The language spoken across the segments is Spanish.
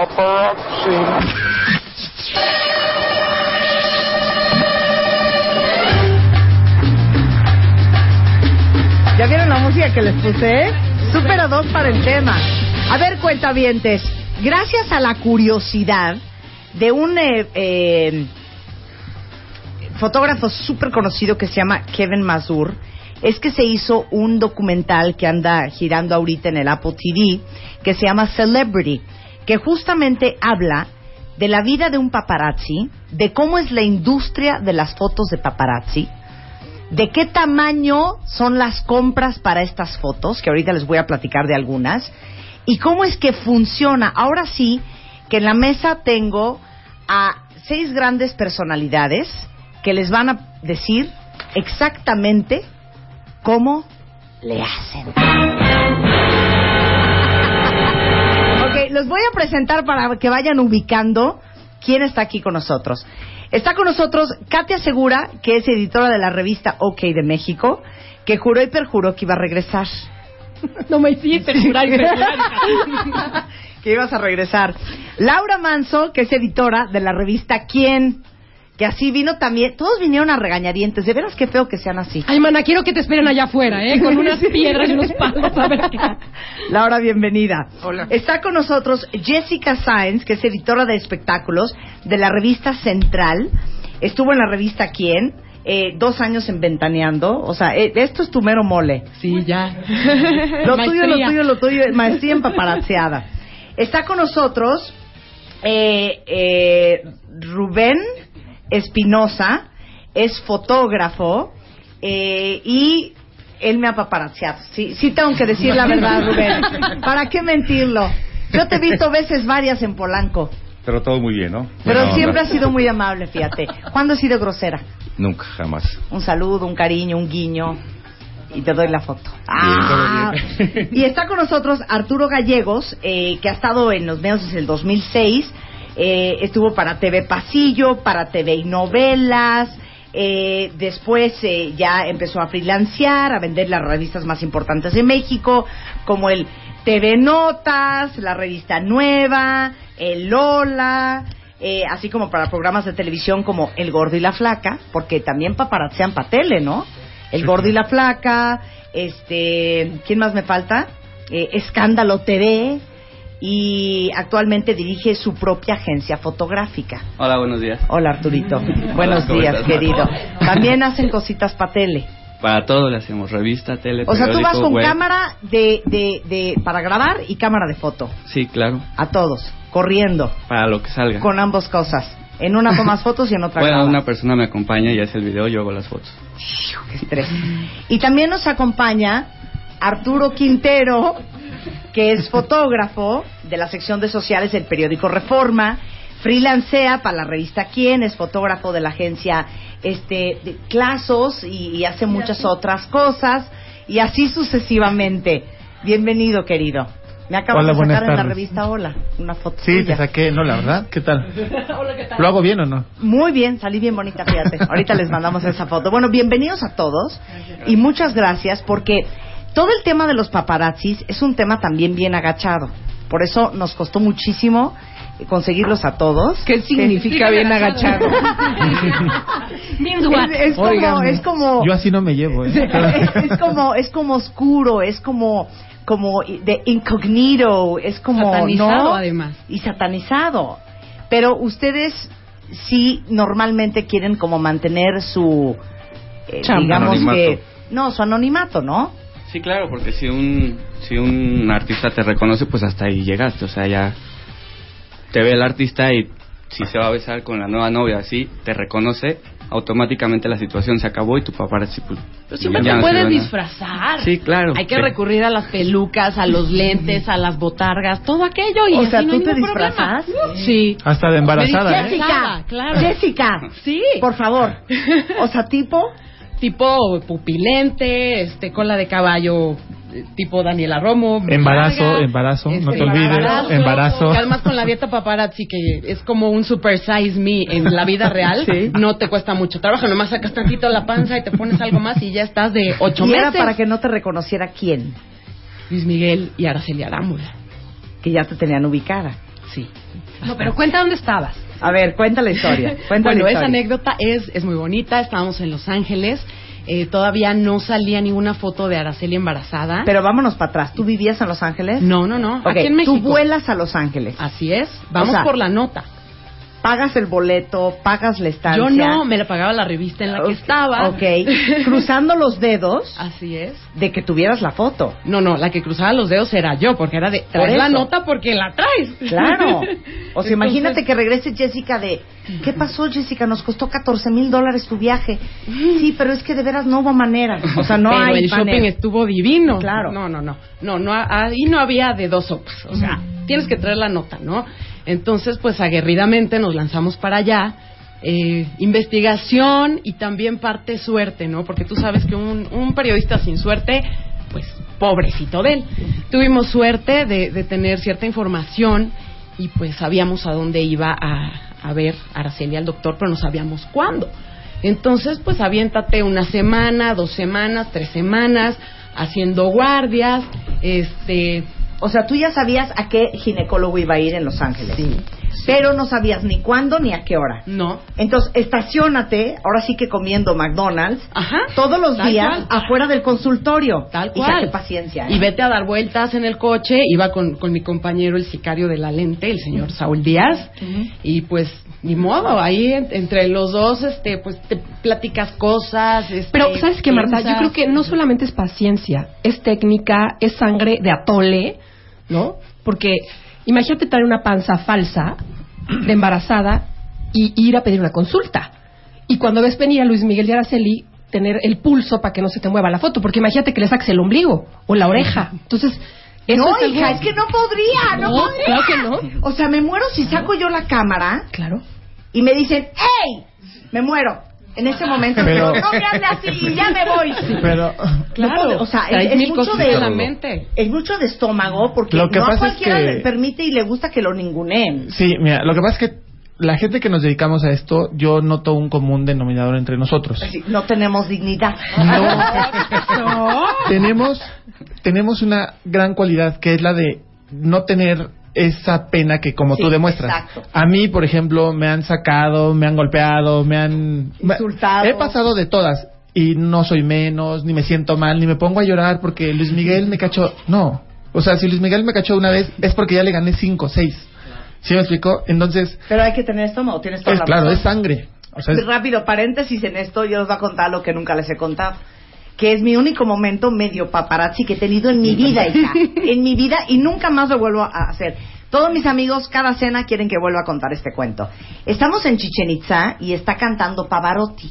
paparazzi. ¿Ya vieron la música que les puse? Súper ad hoc para el tema. A ver, cuentavientes, gracias a la curiosidad de un eh, eh, fotógrafo súper conocido que se llama Kevin Mazur, es que se hizo un documental que anda girando ahorita en el Apple TV, que se llama Celebrity, que justamente habla de la vida de un paparazzi, de cómo es la industria de las fotos de paparazzi, de qué tamaño son las compras para estas fotos, que ahorita les voy a platicar de algunas, y cómo es que funciona. Ahora sí, que en la mesa tengo a seis grandes personalidades que les van a decir exactamente cómo le hacen. Los voy a presentar para que vayan ubicando quién está aquí con nosotros. Está con nosotros Katia Segura, que es editora de la revista OK de México, que juró y perjuró que iba a regresar. No me hiciste jurar y perjurar. que ibas a regresar. Laura Manso, que es editora de la revista ¿Quién? Que así vino también. Todos vinieron a regañadientes. De veras qué feo que sean así. Ay, mana, quiero que te esperen allá afuera, ¿eh? Con unas piedras y unos palos. A ver qué. Laura, bienvenida. Hola. Está con nosotros Jessica Sáenz, que es editora de espectáculos de la revista Central. Estuvo en la revista ¿Quién? Eh, dos años en Ventaneando. O sea, eh, esto es tu mero mole. Sí, ya. Lo tuyo, lo tuyo, lo tuyo, maestría en paparazziada. Está con nosotros eh, eh, Rubén Espinosa, es fotógrafo eh, y él me ha paparazziado. Sí, sí tengo que decir la verdad, Rubén. ¿Para qué mentirlo? Yo te he visto veces varias en Polanco, Pero todo muy bien, ¿no? pero Buena siempre onda. has sido muy amable, fíjate. ¿Cuándo has sido grosera? Nunca, jamás. un saludo, un cariño, un guiño y te doy la foto. todo bien. y está con nosotros Arturo Gallegos, eh, que ha estado en los medios desde el 2006. Eh, estuvo para TV Pasillo, para TV y Novelas. eh, después eh, ya empezó a freelancear, a vender las revistas más importantes de México, como el TV Notas, la revista Nueva, el Lola, eh, así como para programas de televisión como El Gordo y la Flaca, porque también paparazzean pa' tele, ¿no? El Sí, Gordo y la Flaca, este, ¿quién más me falta? Eh, Escándalo TV y actualmente dirige su propia agencia fotográfica. Hola, buenos días. Hola Arturito, buenos ¿cómo días estás? querido. También hacen cositas pa' tele. Para todo le hacemos revista, tele, O sea, tú vas con web. cámara de, de, de, para grabar y cámara de foto. Sí, claro, A todos, corriendo, para lo que salga. con ambas cosas. En una tomas fotos y en otra Bueno, grabas. una persona me acompaña y hace el video, yo hago las fotos. Qué estrés. Y también nos acompaña Arturo Quintero, que es fotógrafo de la sección de sociales del periódico Reforma, freelancea para la revista Quién, es fotógrafo de la agencia este, de Clasos y, y hace muchas otras cosas, y así sucesivamente. Bienvenido, querido. Me acabo Hola, de buenas sacar en la tardes. revista Hola una foto Sí, tuya. te saqué, no, la verdad, ¿qué tal? ¿Lo hago bien o no? Muy bien, salí bien bonita, fíjate. Ahorita les mandamos esa foto. Bueno, bienvenidos a todos y muchas gracias porque todo el tema de los paparazzis es un tema también bien agachado. Por eso nos costó muchísimo conseguirlos a todos. ¿Qué significa bien agachado? Es, es como, es como, Yo así no me llevo, ¿eh? es, es como, es como oscuro, es como, como de incognito, es como, Satanizado, ¿no? además. Y satanizado. Pero ustedes sí normalmente quieren como mantener su, eh, digamos Anonimato. que, no, su anonimato, ¿no? Sí, claro, porque si un, si un artista te reconoce, pues hasta ahí llegaste. O sea, ya te ve el artista y si se va a besar con la nueva novia así, te reconoce, automáticamente la situación se acabó y tu paparazzi pues, Pero siempre ya te no puedes disfrazar. Sí, claro. Hay que Sí. recurrir a las pelucas, a los lentes, a las botargas, todo aquello. Y O así sea, no ¿tú hay te ningún problema. disfrazas? Sí. Hasta de embarazada, ¿eh? Jessica, claro. Jessica, Sí. por favor. O sea, tipo, Tipo pupilente, este, cola de caballo, eh, tipo Daniela Romo. Embarazo, larga, embarazo, no este, te olvides, embarazo. Y además con la dieta paparazzi, que es como un super size me en la vida real, Sí. no te cuesta mucho trabajo. Nomás sacas tantito la panza y te pones algo más y ya estás de ocho y meses. era para que no te reconociera quién. Luis Miguel y Araceli Arámbula. que ya te tenían ubicada. Sí. No, pero cuenta dónde estabas. A ver, cuenta la historia. Cuenta bueno, la esa anécdota es, es muy bonita. Estábamos en Los Ángeles. Eh, todavía no salía ninguna foto de Araceli embarazada. Pero vámonos para atrás. ¿Tú vivías en Los Ángeles? no, no, no. Ok, Aquí en México. tú vuelas a Los Ángeles. Así es. Vamos O sea, por la nota. Pagas el boleto, pagas la estancia. Yo no, me la pagaba la revista en la que estaba. Ok. Cruzando los dedos Así es. de que tuvieras la foto. No, no, la que cruzaba los dedos era yo, porque era de traes la nota porque la traes. Claro. O sea, imagínate que regrese Jessica de... ¿Qué pasó, Jessica? Nos costó 14 mil dólares tu viaje. Sí, pero es que de veras no hubo manera. O sea, no Pero hay el shopping estuvo divino. Claro. No, no, no. No, no, ahí no había de dos sopas. O sea, tienes que traer la nota, ¿no? Entonces, pues aguerridamente nos lanzamos para allá. Eh, investigación y también parte suerte, ¿no? Porque tú sabes que un, un periodista sin suerte, pues pobrecito de él. Tuvimos suerte de, tener cierta información y pues sabíamos a dónde iba a, a ver Araceli al doctor, pero no sabíamos cuándo. Entonces, pues aviéntate una semana, dos semanas, tres semanas, haciendo guardias, este, O sea, tú ya sabías a qué ginecólogo iba a ir en Los Ángeles. Sí. Pero no sabías ni cuándo ni a qué hora. no, Entonces, estacionate, ahora sí que comiendo McDonald's, ajá, todos los Tal días cual. afuera del consultorio. tal cual. qué paciencia. ¿eh? Y vete a dar vueltas en el coche, iba con, con mi compañero el sicario de la lente, el señor Saúl Díaz, y pues ni modo, ahí en- entre los dos, este, pues te platicas cosas. este, Pero, ¿sabes qué, Marta? Yo creo que no solamente es paciencia, es técnica, es sangre de atole, ¿no? Porque imagínate traer una panza falsa de embarazada y ir a pedir una consulta. Y cuando ves venir a Luis Miguel y Araceli, tener el pulso para que no se te mueva la foto. Porque imagínate que le saques el ombligo o la oreja. Entonces, eso no, es hija, es que no podría, no, No, podría. claro que no. O sea, me muero si saco yo la cámara Claro. y me dicen, ¡Ey! Me muero. En ese momento, Pero- no me hable así y ya me voy. Pero Claro, No o sea, es, mucho de la mente. Es mucho de estómago porque Lo que no a es cualquiera que- le permite y le gusta que lo ninguneen. Sí, mira, lo que pasa es que la gente que nos dedicamos a esto, yo noto un común denominador entre nosotros. No tenemos dignidad. No. tenemos, tenemos una gran cualidad que es la de no tener esa pena que como Sí, tú demuestras. exacto. A mí, por ejemplo, me han sacado, me han golpeado, me han Insultado. he pasado de todas y no soy menos, ni me siento mal, ni me pongo a llorar porque Luis Miguel me cachó. No. O sea, si Luis Miguel me cachó una vez es porque ya le gané cinco, seis. ¿Sí me explico? Entonces, Pero hay que tener estómago, tienes toda es la claro, razón. es sangre. O sea, es- Rápido, paréntesis en esto, yo les voy a contar lo que nunca les he contado. Que es mi único momento medio paparazzi que he tenido en mi vida, hija. En mi vida y nunca más lo vuelvo a hacer. Todos mis amigos, cada cena, quieren que vuelva a contar este cuento. Estamos en Chichen Itza y está cantando Pavarotti.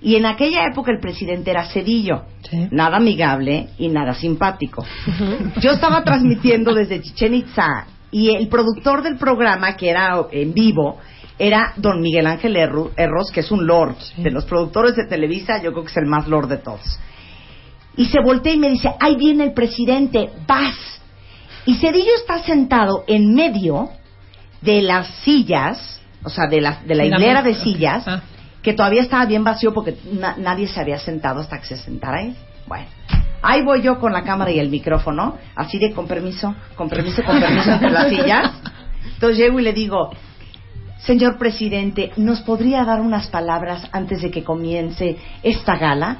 Y en aquella época el presidente era Cedillo. Sí. Nada amigable y nada simpático. Yo estaba transmitiendo desde Chichen Itza y el productor del programa, que era en vivo, era don Miguel Ángel Erros, que es un lord. De los productores de Televisa, yo creo que es el más lord de todos. Y se voltea y me dice, ahí viene el presidente, vas. Y Cedillo está sentado en medio de las sillas, o sea, de la, de la hilera de sillas, Ah. que todavía estaba bien vacío porque na- nadie se había sentado hasta que se sentara ahí. Bueno, ahí voy yo con la cámara y el micrófono, así de con permiso, con permiso, con permiso entre las sillas. Entonces llego y le digo, señor presidente, ¿nos podría dar unas palabras antes de que comience esta gala?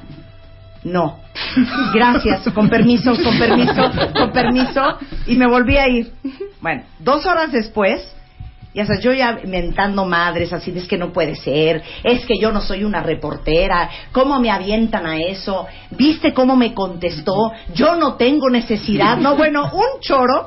No. Gracias, con permiso, con permiso, con permiso. Y me volví a ir. Bueno, dos horas después, y hasta yo ya mentando madres, así es que no puede ser, es que yo no soy una reportera, ¿cómo me avientan a eso? ¿Viste cómo me contestó? Yo no tengo necesidad. No, bueno, un choro.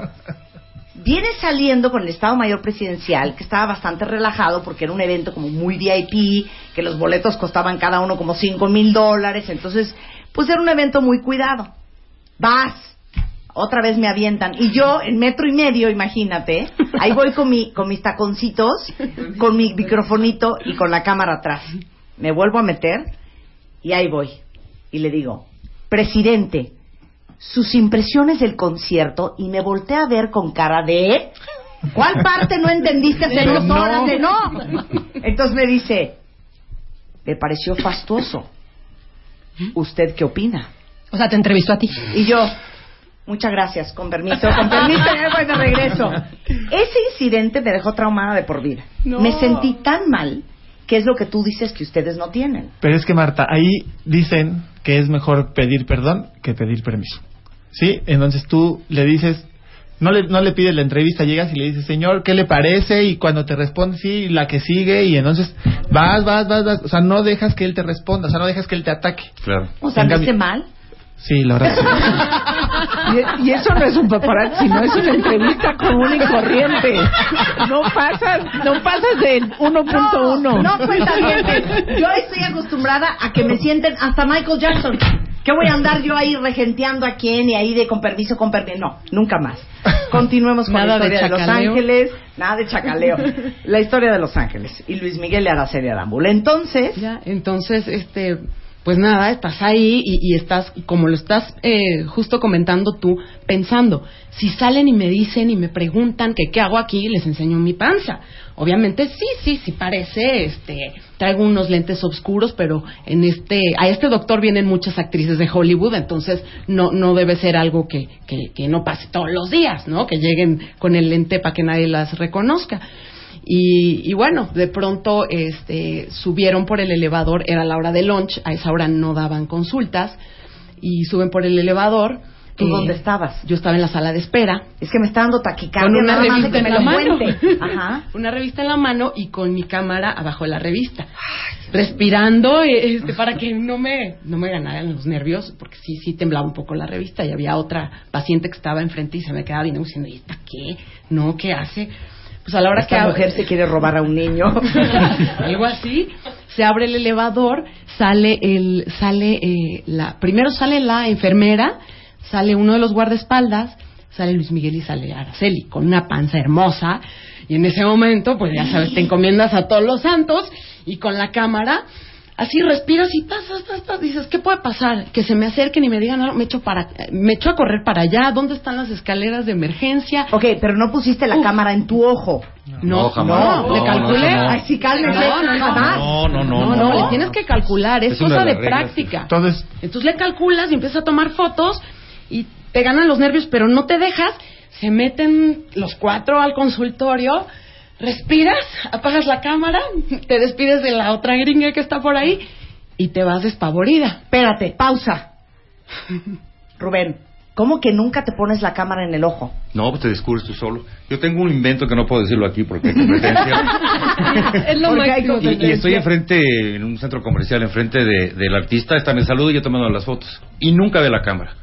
Viene saliendo con el Estado Mayor Presidencial, que estaba bastante relajado porque era un evento como muy VIP, que los boletos costaban cada uno como cinco mil dólares, entonces, pues era un evento muy cuidado. Vas, otra vez me avientan. Y yo, en metro y medio, imagínate, ahí voy con, mi, con mis taconcitos, con mi microfonito y con la cámara atrás. Me vuelvo a meter y ahí voy. Y le digo, presidente, sus impresiones del concierto y me volteé a ver con cara de... ¿Cuál parte no entendiste hace dos no. horas de no? Entonces me dice, me pareció fastuoso. ¿Usted qué opina? O sea, te entrevistó a ti. Y yo, Muchas gracias, con permiso, con permiso, ya voy de regreso. Ese incidente me dejó traumada de por vida. Me sentí tan mal que es lo que tú dices que ustedes no tienen. Pero es que Marta, ahí dicen que es mejor pedir perdón que pedir permiso. ¿Sí? Entonces tú le dices, no le, no le pides la entrevista, llegas y le dices, señor, ¿qué le parece? Y cuando te responde, sí, la que sigue, y entonces vas, vas, vas, vas. O sea, no dejas que él te responda, o sea, no dejas que él te ataque. Claro. O sea, En ¿me cambio- hice mal? Sí, la verdad. Y, y eso no es un paparazzi, no es una entrevista común y corriente. No pasas, no pasas del 1.1. No, cuenta bien. Yo estoy acostumbrada a que me sienten hasta Michael Jackson. ¿Qué voy a andar yo ahí regenteando a quién y ahí de con permiso, con permiso? No, nunca más. Continuemos con Nada la historia de, Los. Ángeles. Nada de chacaleo. La historia de Los Ángeles. Y Luis Miguel y Araceli Arámbula. Entonces, Ya, entonces, este, pues nada, estás ahí y, estás, como lo estás eh, justo comentando tú, pensando, si salen y me dicen y me preguntan que qué hago aquí, les enseño mi panza. Obviamente sí, sí, sí parece, este, traigo unos lentes oscuros, pero en este, a este doctor vienen muchas actrices de Hollywood, entonces no, no debe ser algo que, que, que no pase todos los días, ¿no? Que lleguen con el lente para que nadie las reconozca. Y, y bueno, de pronto este, subieron por el elevador, era la hora de lunch, a esa hora no daban consultas, y suben por el elevador. ¿Tú eh, dónde estabas? Yo estaba en la sala de espera. es que me está dando taquicardia. Con una revista que en me la mano. Ajá. Una revista en la mano y con mi cámara abajo de la revista. Respirando este, para que no me, no me ganaran los nervios, porque sí, sí temblaba un poco la revista y había otra paciente que estaba enfrente y se me quedaba viendo diciendo, ¿y esta qué? ¿No? ¿Qué hace? Pues a la hora Esta que mujer se quiere robar a un niño. algo así se abre el elevador sale el sale eh, la primero sale la enfermera sale uno de los guardaespaldas sale Luis Miguel y sale Araceli con una panza hermosa y en ese momento pues ya sabes te encomiendas a todos los santos y con la cámara así respiras y pasas, pasas, pasas, dices, ¿qué puede pasar? Que se me acerquen y me digan, no, me echo para, me echo a correr para allá, ¿dónde están las escaleras de emergencia? ok, pero no pusiste la Uf. cámara en tu ojo. No, jamás. No, le calculé. no, no. Ay, sí, cálmese. No, no, no, jamás. No, no, no. No, no, le tienes que calcular, es, Es cosa de de práctica. Entonces, Entonces le calculas y empiezas a tomar fotos y te ganan los nervios, pero no te dejas. Se meten los cuatro al consultorio, respiras, apagas la cámara, te despides de la otra gringa que está por ahí y te vas despavorida. Espérate, pausa. Rubén, ¿cómo que nunca te pones la cámara en el ojo? No, pues te descubres tú solo. Yo tengo un invento que no puedo decirlo aquí porque hay competencia. Es lo Porque hay máximo. y, y estoy enfrente, en un centro comercial, enfrente de, del artista, está me saludo y yo tomando las fotos. Y nunca ve la cámara.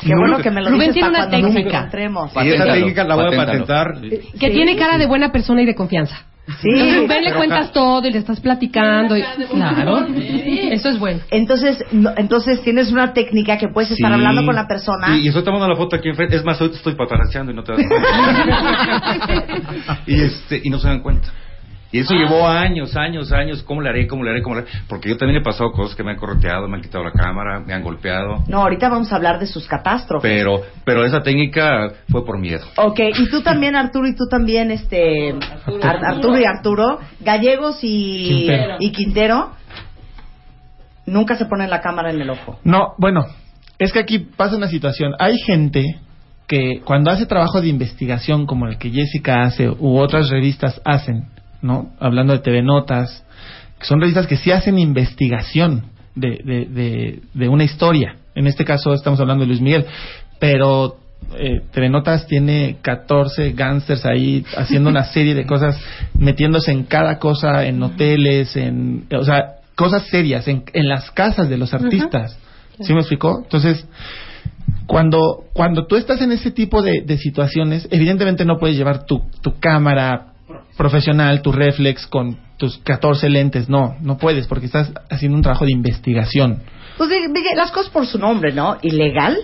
Qué bueno que me lo Rubén dices tiene para una cuando nos técnica. encontremos. Y esa Paténtalo, técnica la voy a paténtalo. patentar. Que Sí. tiene cara de buena persona y de confianza. Sí. Rubén le pero cuentas todo y le estás platicando. Y, claro, eso es bueno. Entonces, no- entonces tienes una técnica que puedes estar Sí. hablando con la persona. Y, y estoy tomando la foto aquí enfrente. Es más, ahorita estoy paparazziando y no te das cuenta. y, este, y no se dan cuenta. Y eso llevó años, años, años. ¿Cómo le haré? ¿Cómo le haré? ¿Cómo le haré? Porque yo también he pasado cosas que me han correteado, me han quitado la cámara, me han golpeado. No, ahorita vamos a hablar de sus catástrofes. Pero, pero esa técnica fue por miedo. Ok, y tú también, Arturo, y tú también, este, Ar- Arturo y Arturo, Gallegos y Quintero. y Quintero, nunca se ponen la cámara en el ojo. no, bueno, es que aquí pasa una situación. Hay gente que cuando hace trabajo de investigación como el que Jessica hace u otras revistas hacen, ¿no? Hablando de TV Notas, que son revistas que sí hacen investigación de, de, de, de una historia. En este caso estamos hablando de Luis Miguel, pero eh, TV Notas tiene 14 gángsters ahí haciendo una serie de cosas, metiéndose en cada cosa, en hoteles, en, o sea, cosas serias, en, en las casas de los artistas. ¿Sí me explicó? Entonces, cuando, cuando tú estás en ese tipo de, de situaciones, evidentemente no puedes llevar tu, tu cámara profesional, tu reflex con tus 14 lentes, no, no puedes porque estás haciendo un trabajo de investigación. Pues las cosas por su nombre, ¿no? ¿Ilegal?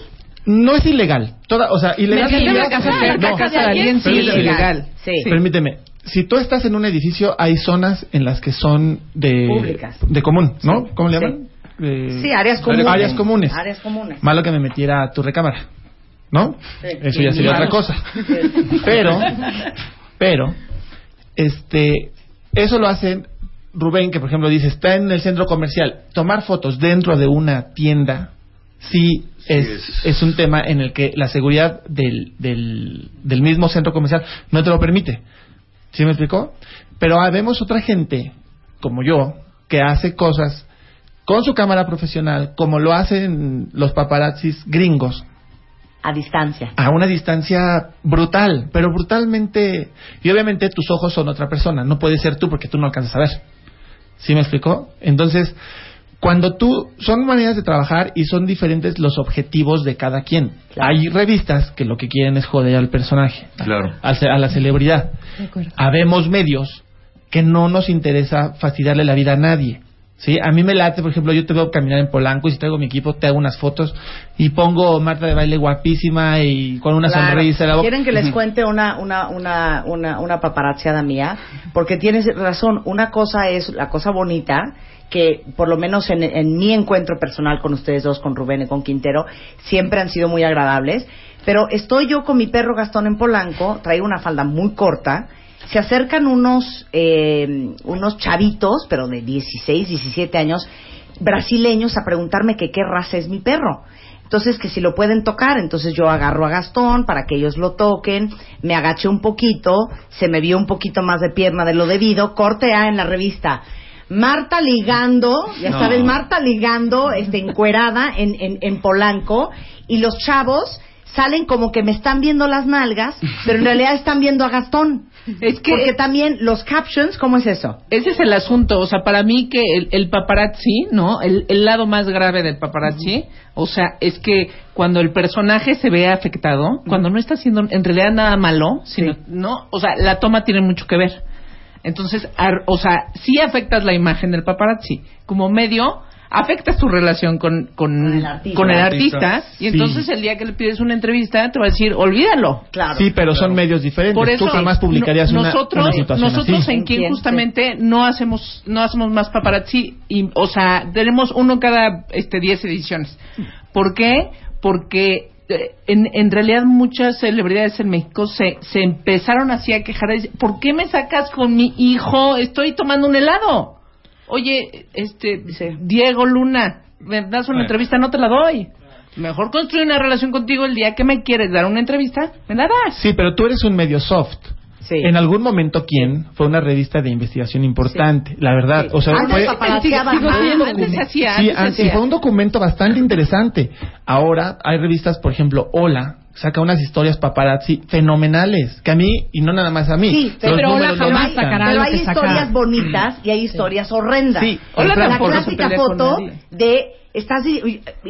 No es ilegal, toda, o sea, ilegal. Sería- la casa cerca No, a casa de alguien, sí, Permíteme. ilegal. Sí. Permíteme, si tú estás en un edificio, hay zonas en las que son de Públicas. de común, ¿no? Sí. ¿Cómo le Sí. llaman? Eh, Sí, áreas comunes. Áreas comunes. Áreas comunes. Malo que me metiera a tu recámara, ¿no? Sí. Eso ya sería otra cosa. Pero, pero, este, eso lo hacen Rubén, que por ejemplo dice, está en el centro comercial, tomar fotos dentro de una tienda, sí es, es- es un tema en el que la seguridad del, del, del mismo centro comercial no te lo permite. ¿Sí me explicó? Pero ah, vemos otra gente, como yo, que hace cosas con su cámara profesional, como lo hacen los paparazzis gringos, A distancia. a una distancia brutal, pero brutalmente... Y obviamente tus ojos son otra persona, no puede ser tú porque tú no alcanzas a ver. ¿Sí me explicó? Entonces, cuando tú... Son maneras de trabajar y son diferentes los objetivos de cada quien. Claro. Hay revistas que lo que quieren es joder al personaje, Claro. a, a la celebridad. De acuerdo. Habemos medios que no nos interesa fastidiarle la vida a nadie. ¿Sí? A mí me late, por ejemplo, yo te veo caminar en Polanco y si traigo mi equipo te hago unas fotos y pongo Marta de baile guapísima y con una Claro. sonrisa la boca. ¿Quieren que les cuente una, una, una, una, una paparazziada mía? Porque tienes razón. Una cosa es la cosa bonita, que por lo menos en, en mi encuentro personal con ustedes dos, con Rubén y con Quintero, siempre han sido muy agradables. Pero estoy yo con mi perro Gastón en Polanco, traigo una falda muy corta. Se acercan unos, eh, unos chavitos, pero de 16, 17 años, brasileños, a preguntarme que qué raza es mi perro. Entonces, que si lo pueden tocar, entonces yo agarro a Gastón para que ellos lo toquen, me agaché un poquito, se me vio un poquito más de pierna de lo debido, corte A en la revista. Marta ligando, ya No. sabes, Marta ligando, este, encuerada en, en, en Polanco, y los chavos salen como que me están viendo las nalgas, pero en realidad están viendo a Gastón. Es que Porque también los captions, ¿cómo es eso? ese es el asunto. O sea, para mí que el, el paparazzi, ¿no? El, el lado más grave del paparazzi, o sea, es que cuando el personaje se ve afectado, cuando no está haciendo en realidad nada malo, sino, Sí. ¿no? O sea, la toma tiene mucho que ver. Entonces, ar- o sea, sí afectas la imagen del paparazzi. Como medio, afectas tu relación con, con, Con el artista. con el Con el artista. artista. Y entonces el día que le pides una entrevista, te va a decir, olvídalo. Claro. Sí, pero son medios diferentes. Por eso Tú jamás publicarías no- nosotros, una situación nosotros así. en quien justamente no hacemos no hacemos más paparazzi y, o sea tenemos uno cada este 10 ediciones ¿por qué? porque eh, en, en realidad muchas celebridades en México se, se empezaron así a quejar decir, ¿por qué me sacas con mi hijo? estoy tomando un helado oye este Diego Luna me das una Bueno. entrevista no te la doy mejor construir una relación contigo el día que me quieres dar una entrevista me la das Sí, pero tú eres un medio soft. Sí. En algún momento, ¿quién? Fue una revista de investigación importante, la verdad. Sí. O sea, Antes fue, siendo, antes se hacía, sí, hacía. fue un documento bastante interesante. Ahora hay revistas, por ejemplo, Hola, saca unas historias paparazzi fenomenales, que a mí, y no nada más a mí. Sí, pero Hola jamás sacará Pero lo hay que saca. historias bonitas y hay historias horrendas. Sí, Hola la clásica foto de estás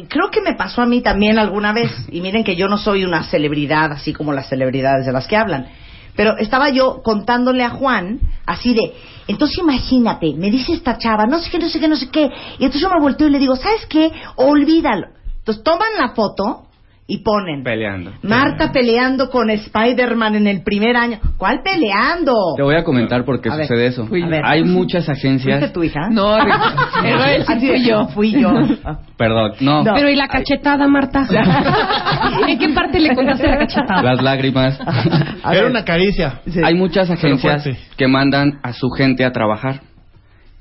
creo que me pasó a mí también alguna vez y miren que yo no soy una celebridad así como las celebridades de las que hablan pero estaba yo contándole a Juan así de entonces imagínate me dice esta chava no sé qué no sé qué no sé qué y entonces yo me volteo y le digo sabes qué olvídalo entonces toman la foto y ponen Peleando. Marta peleando con Spider-Man en el primer año ¿cuál peleando? Te voy a comentar por qué A ver, sucede eso. fui- a ver. Hay muchas ¿Fuiste agencias. tu hija? No, fui yo. Fui yo. Perdón, no. No. Pero ¿y la cachetada, Marta? ¿En qué parte le contaste la cachetada? Las lágrimas. A Era ver. una caricia. Sí. Hay muchas agencias que mandan a su gente a trabajar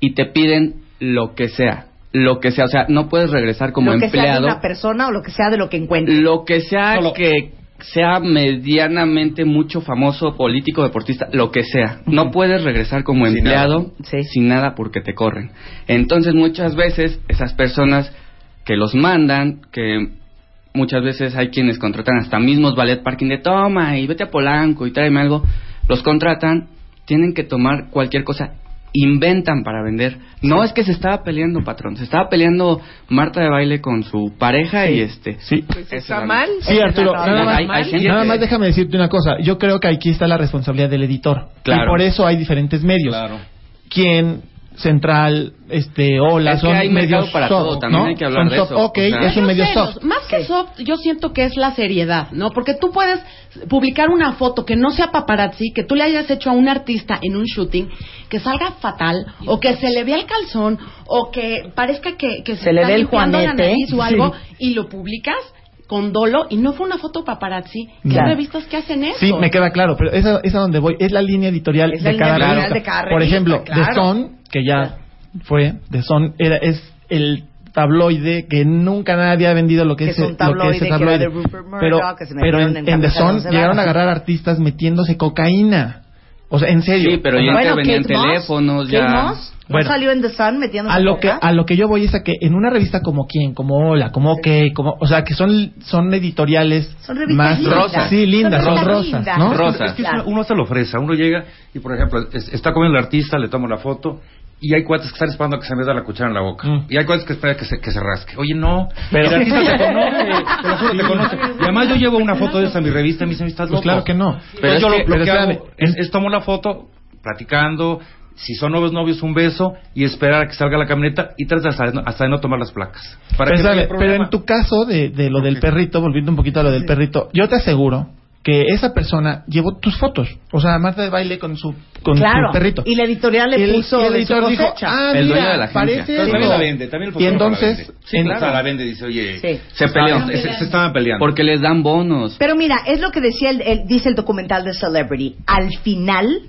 y te piden lo que sea. Lo que sea. O sea, no puedes regresar como lo que sea de empleado. una persona o lo que sea de lo que encuentre. Lo que sea Solo- que sea medianamente mucho famoso, político, deportista, lo que sea. No puedes regresar como Sin empleado nada. Sí. sin nada porque te corren. Entonces muchas veces esas personas que los mandan, que muchas veces hay quienes contratan hasta mismos ballet parking de toma y vete a Polanco y tráeme algo, los contratan, tienen que tomar cualquier cosa inventan para vender. No es que se estaba peleando, patrón, se estaba peleando Marta de baile con su pareja y este Sí. Pues está mal. Sí, Arturo, no, nada más, hay- hay gente nada que- más déjame decirte una cosa. Yo creo que aquí está la responsabilidad del editor. Claro. Y por eso hay diferentes medios. Claro. Quien, Central, este, Hola, Es que son hay medios para soft, todo, también ¿no? hay que hablar Son de soft. eso. Ok, O sea- es un medio soft. Más que soft, yo siento que es la seriedad, ¿no? Porque tú puedes publicar una foto que no sea paparazzi, que tú le hayas hecho a un artista en un shooting, que salga fatal, o que se le vea el calzón, o que parezca que, que se, Se le está ve el limpiando la juanete. nariz o algo, Sí. y lo publicas con dolo, y no fue una foto paparazzi. ¿Qué Claro. revistas que hacen eso? Sí, me queda claro, pero esa es a donde voy. Es la línea editorial Es la de línea cada editorial revista. de cada Por revista, ejemplo, claro. The Sun, que ya fue, The Sun, era, es el tabloide que nunca nadie ha vendido lo que, Que es, es un lo que es tabloide, ese que era tabloide. de Rupert Murdoch, pero que se pero en, en en The de Sun llegaron a agarrar artistas metiéndose cocaína. O sea, en serio. Sí, pero ya Bueno, teléfonos, Kate ya. Moss, ¿no Bueno. salió en The Sun metiéndose a lo que a lo que yo voy es a que en una revista como quién como Hola como OK como o sea que son son editoriales Son revistas más lindas. rosas. sí lindas Son son, rosas lindas. no Rosa. Es que Claro. uno se lo ofrece, uno llega y, por ejemplo, es- está comiendo el artista, le tomo la foto y hay cuates que están esperando a que se me da la cuchara en la boca. Mm. Y hay cuates que esperan que se, que se rasque. Oye, no, Pero- el artista te conoce, te lo juro, te conoce. Y además yo llevo una foto de esa en mi revista y me dicen, estás pues claro que no Pero yo que- lo, pero que hago es, es tomo la foto, platicando, si son nuevos novios, un beso y esperar a que salga la camioneta y tratas hasta, hasta de no tomar las placas. Para pero, que sabe, pero en tu caso de, de lo del perrito volviendo un poquito a lo del perrito yo te aseguro que esa persona llevó tus fotos o sea Marta de baile con su con Claro. su perrito Y la editorial le el- puso y el de su editor dijo ah El mira, dueño de la agencia. parece Pero también esto". la vende, también el y fotógrafo la entonces vende. Sí, claro. La vende y dice, oye, Sí. Se pelean. se, se- se estaban peleando. Porque les dan bonos. Pero mira, es lo que decía el, el- dice el documental de Celebrity. Al final,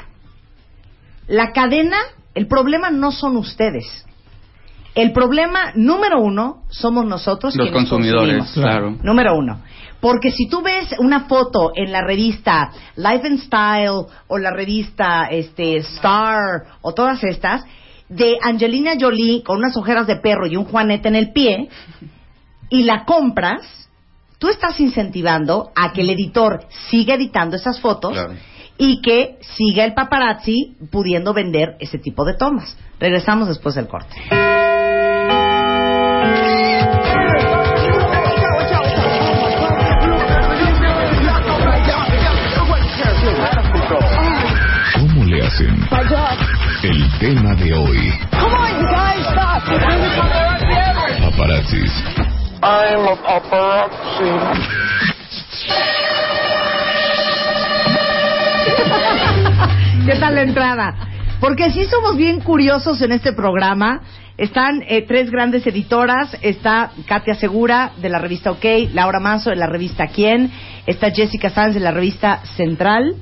la cadena, el problema no son ustedes. El problema número uno somos nosotros Los quienes consumidores, consumimos. claro. Número uno. Porque si tú ves una foto en la revista Life and Style o la revista este, Star o todas estas de Angelina Jolie con unas ojeras de perro y un juanete en el pie y la compras, tú estás incentivando a que el editor siga editando esas fotos Claro. Y que siga el paparazzi pudiendo vender ese tipo de tomas. Regresamos después del corte. ¿Cómo le hacen? El tema de hoy. Paparazzis. I'm a paparazzi. ¿Qué tal la entrada? Porque sí somos bien curiosos en este programa. Están eh, tres grandes editoras. Está Katia Segura de la revista OK, Laura Manso de la revista Quién, está Jessica Sanz de la revista Central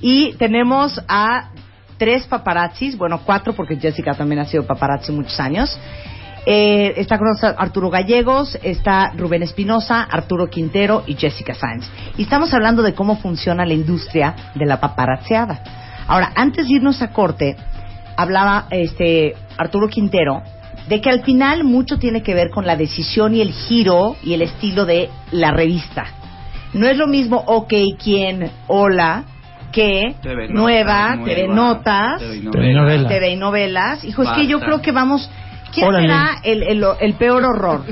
y tenemos a tres paparazzis, bueno, cuatro porque Jessica también ha sido paparazzi muchos años. Eh, está con nosotros Arturo Gallegos, está Rubén Espinosa, Arturo Quintero y Jessica Sáenz. Y estamos hablando de cómo funciona la industria de la paparazziada. Ahora, antes de irnos a corte, hablaba este Arturo Quintero de que al final mucho tiene que ver con la decisión y el giro y el estilo de la revista. No es lo mismo OK, quién, hola, que TV Nueva, Nueva, TV Notas, TV TV novelas. TV y novelas. Hijo, es que yo creo que vamos. ¿Quién Órale. será el, el, el peor horror?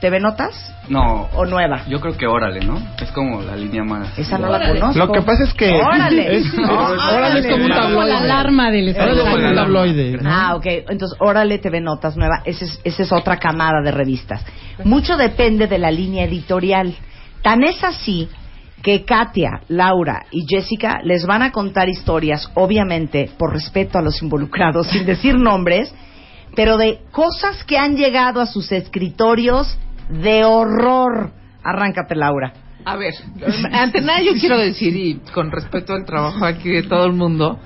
¿TV Notas No, o Nueva? yo creo que órale, ¿no? Es como la línea más. Esa no la conozco. lo que pasa es que Órale. es, Órale. órale es como un Como la tabloide alarma del Órale es como un Órale. tabloide ¿no? Ah, ok. Entonces, Órale TV Notas Nueva, esa es, esa es otra camada de revistas. Mucho depende de la línea editorial. Tan es así que Katia, Laura y Jessica les van a contar historias, obviamente, por respeto a los involucrados, sin decir nombres, pero de cosas que han llegado a sus escritorios de horror. Arráncate, Laura. A ver, ante nada yo quiero decir, y con respeto al trabajo aquí de todo el mundo,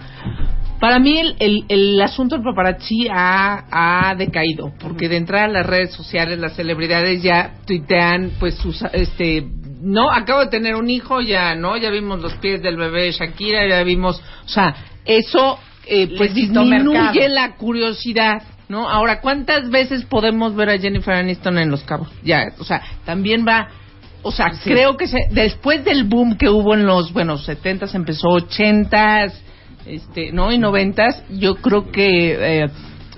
para mí el, el, el asunto del paparazzi ha, ha decaído, porque de entrada a las redes sociales, las celebridades ya tuitean, pues sus, este, no, acabo de tener un hijo, ya, ¿no? Ya vimos los pies del bebé Shakira, ya vimos, o sea, eso, eh, pues disminuye mercado. la curiosidad. ¿No? Ahora, ¿cuántas veces podemos ver a Jennifer Aniston en Los Cabos? Ya, o sea, también va o sea, creo que se, después del boom que hubo en los, bueno, 70s, empezó 80s, este, ¿no? Y 90s, yo creo que, eh,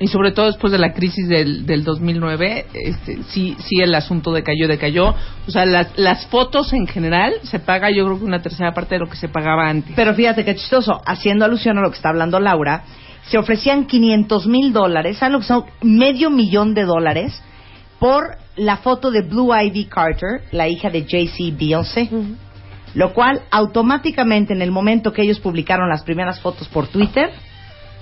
y sobre todo después de la crisis del, del 2009, este, sí, sí el asunto decayó, decayó. O sea, las, las fotos en general se paga, yo creo que una tercera parte de lo que se pagaba antes. Pero fíjate qué chistoso, haciendo alusión a lo que está hablando Laura, se ofrecían 500 mil dólares, ¿saben lo que son? Medio millón de dólares por la foto de Blue Ivy Carter, la hija de Jay-Z Beyoncé. Lo cual, automáticamente, en el momento que ellos publicaron las primeras fotos por Twitter,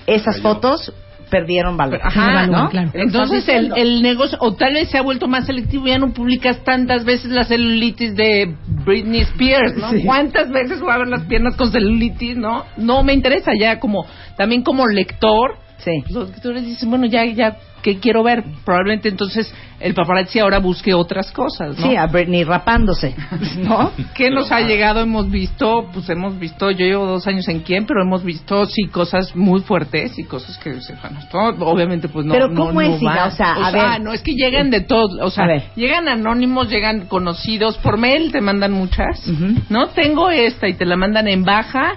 esas fotos perdieron valor. Ajá, ¿no? claro. Entonces el, el negocio, o tal vez se ha vuelto más selectivo, ya no publicas tantas veces la celulitis de Britney Spears, ¿no? Sí. ¿Cuántas veces voy a ver las piernas con celulitis, no? No me interesa ya como, también como lector, Sí. los lectores dicen, bueno, ya, ya, ¿qué quiero ver? Probablemente entonces el paparazzi ahora busque otras cosas, ¿no? Sí, a Britney rapándose, ¿no? ¿Qué nos ha llegado? Hemos visto, pues hemos visto, yo llevo dos años en quién, pero hemos visto sí cosas muy fuertes y cosas que, esto obviamente pues no. Pero ¿cómo no es, va. O sea, a ver. no es que llegan de todo, o sea, A ver. llegan anónimos, llegan conocidos, por mail te mandan muchas, ¿no? Tengo esta y te la mandan en baja.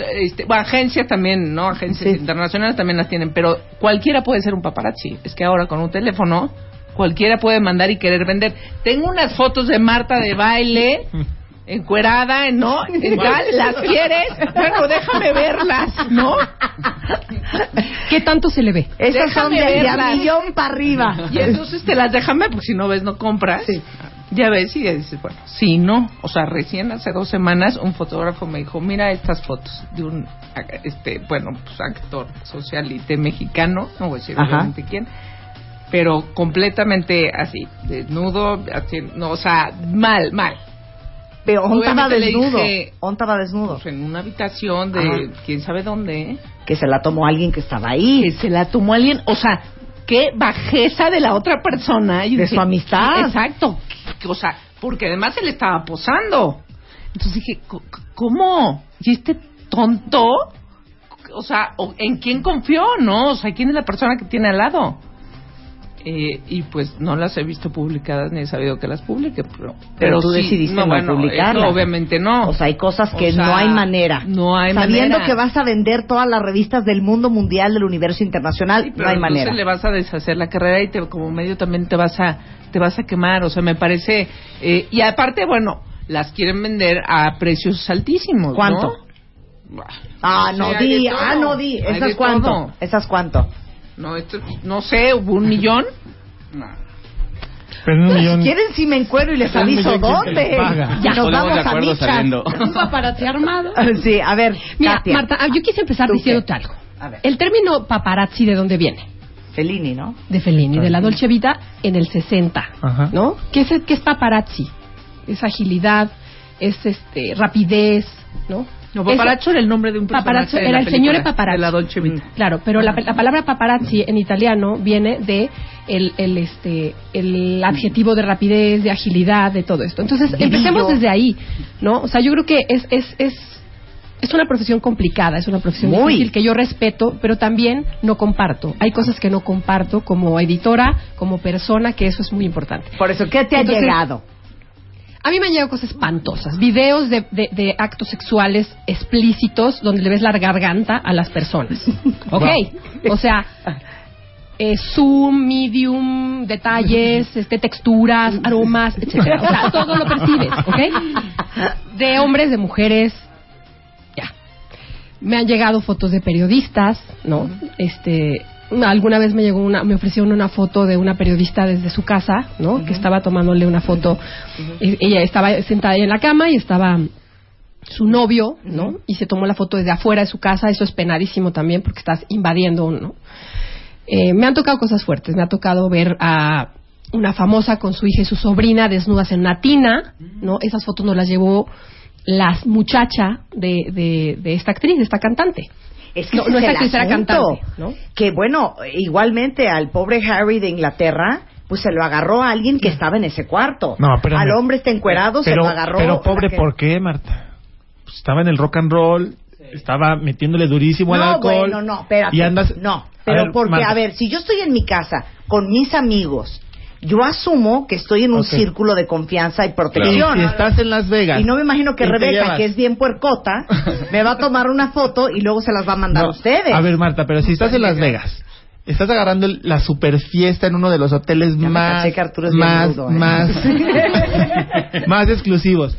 Este, bueno, agencias también, ¿no? Agencias internacionales también las tienen, pero cualquiera puede ser un paparazzi. Es que ahora con un teléfono cualquiera puede mandar y querer vender. Tengo unas fotos de Marta de baile encuerada, ¿no? ¿Las quieres? Bueno, déjame verlas, ¿no? ¿Qué tanto se le ve? Esas son de, de a millón para arriba. Y entonces te las déjame, porque si no ves, no compras. Ya ves y ya dices, bueno, sí, no. O sea, recién hace dos semanas un fotógrafo me dijo, mira estas fotos de un, este, bueno, pues actor socialite mexicano, no voy a decir obviamente quién, pero completamente así, desnudo, así, no, o sea, mal, mal. Pero ¿dónde estaba desnudo? dije- ¿Dónde estaba desnudo? Pues en una habitación de Ajá. quién sabe dónde, ¿eh? Que se la tomó alguien que estaba ahí. que se la tomó alguien, o sea, qué bajeza de la otra persona. Y De dije, su amistad. Exacto, o sea, porque además le estaba posando. Entonces dije, "Co- ¿cómo? ¿Y este tonto? O sea, ¿o ¿en quién confió, no? O sea, ¿quién es la persona que tiene al lado? Eh, y pues no las he visto publicadas ni he sabido que las publique, pero, Pero tú sí, decidiste no bueno, publicarlas. eso obviamente no. O sea, hay cosas que O sea, no hay manera. No hay Sabiendo manera. que vas a vender todas las revistas del mundo mundial del universo internacional, Sí, pero no hay entonces manera. le vas a deshacer la carrera y te, como medio también te vas a te vas a quemar, o sea, me parece eh, y aparte, bueno, las quieren vender a precios altísimos, ¿no? ¿Cuánto? Ah, no Sí, hay di, ah, no di. ¿Esas cuánto? ¿Esas cuánto? No, esto, no sé, hubo un millón. Pero un millón. ¿Quieren si me encuero y les aviso millón, ¿quién te dónde? Ya nos vamos a michas. Un paparazzi armado. Sí, a ver, Mira, Katia. Marta, ah, yo quise empezar ¿Tú diciéndote qué? algo. A ver. El término paparazzi, ¿de dónde viene? Fellini, ¿no? De Fellini, de la Dolce Vita en el 60, Ajá. ¿no? ¿Qué es, qué es paparazzi? Es agilidad, es este rapidez, ¿no? No, Es- paparazzo era el nombre de un personaje Paparazzo de era la el señor película, paparazzi. de la Dolce Vita. Claro, pero la, la palabra paparazzi en italiano viene de el, el, este el adjetivo de rapidez, de agilidad, de todo esto. Entonces, empecemos desde ahí, ¿no? O sea, yo creo que es es es es una profesión complicada, es una profesión Muy. difícil que yo respeto, pero también no comparto. Hay cosas que no comparto como editora, como persona, que eso es muy importante. Por eso, ¿qué te ha Entonces, llegado? A mí me han llegado cosas espantosas, videos de, de- de actos sexuales explícitos donde le ves la garganta a las personas. ¿Ok? O sea, eh, zoom, medium, detalles, este, texturas, aromas, etcétera. O sea, todo lo percibes, ¿ok? De hombres, de mujeres, ya. Me han llegado fotos de periodistas, ¿no? Este, alguna vez me llegó una, me ofrecieron una foto de una periodista desde su casa, ¿no? Que estaba tomándole una foto. Ella estaba sentada ahí en la cama y estaba su novio, ¿no? Y se tomó la foto desde afuera de su casa. Eso es penadísimo también porque estás invadiendo, ¿no? Eh, me han tocado cosas fuertes. Me ha tocado ver a una famosa con su hija y su sobrina desnudas en una tina, ¿no? Esas fotos nos las llevó la muchacha de, de, de esta actriz, de esta cantante. Es que No, no es es el actriz, era asunto. cantante, ¿no? Que bueno, igualmente al pobre Harry de Inglaterra, pues se lo agarró a alguien que estaba en ese cuarto. No, espérame. Al hombre está encuerado, se pero, lo agarró. Pero pobre, que- ¿por qué, Marta? Pues estaba en el rock and roll, estaba metiéndole durísimo al No, alcohol. bueno, no, espérate. Y andas... No, pero ver, porque, Marta, a ver, si yo estoy en mi casa con mis amigos, yo asumo que estoy en un círculo de confianza y Y protección. si estás en Las Vegas... Y no me imagino que ¿quién te Rebeca, que es bien puercota, me va a tomar una foto y luego se las va a mandar No, a ustedes. A ver, Marta, pero si estás en Las Vegas, estás agarrando el- la super fiesta en uno de los hoteles Ya me más, caché es más, rudo, ¿eh? más, más exclusivos.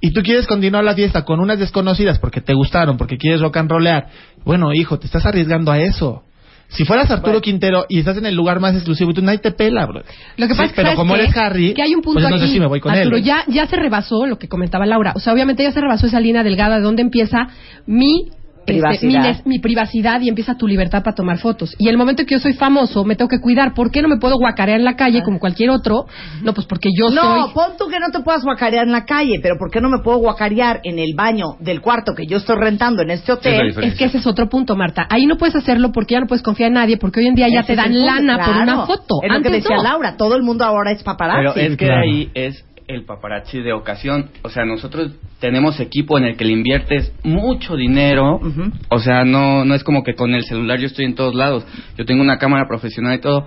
Y tú quieres continuar la fiesta con unas desconocidas porque te gustaron, porque quieres rock and rollear. Bueno, hijo, te estás arriesgando a eso. Si fueras Arturo Quintero y estás en el lugar más exclusivo, tú nadie te pela, bro. Lo que Sí, pasa es pero ¿sabes como qué? eres Harry, que hay un punto pues aquí, sí me voy con Arturo, él. ya ya se rebasó lo que comentaba Laura. O sea, obviamente ya se rebasó esa línea delgada de donde empieza mi, Privacidad. nes- mi privacidad y empieza tu libertad para tomar fotos. Y el momento que yo soy famoso, me tengo que cuidar. ¿Por qué no me puedo guacarear en la calle como cualquier otro? No, pues porque yo no, soy... pon tú que no te puedas guacarear en la calle, pero ¿por qué no me puedo guacarear en el baño del cuarto que yo estoy rentando en este hotel? Es que ese es otro punto, Marta. Ahí no puedes hacerlo porque ya no puedes confiar en nadie, porque hoy en día ya Ese te dan punto, lana por una foto. Es lo que Antes decía no. Laura, todo el mundo ahora es paparazzi. Pero es que Claro. ahí es el paparazzi de ocasión. O sea, nosotros tenemos equipo en el que le inviertes mucho dinero. O sea, no, no es como que con el celular yo estoy en todos lados. Yo tengo una cámara profesional y todo.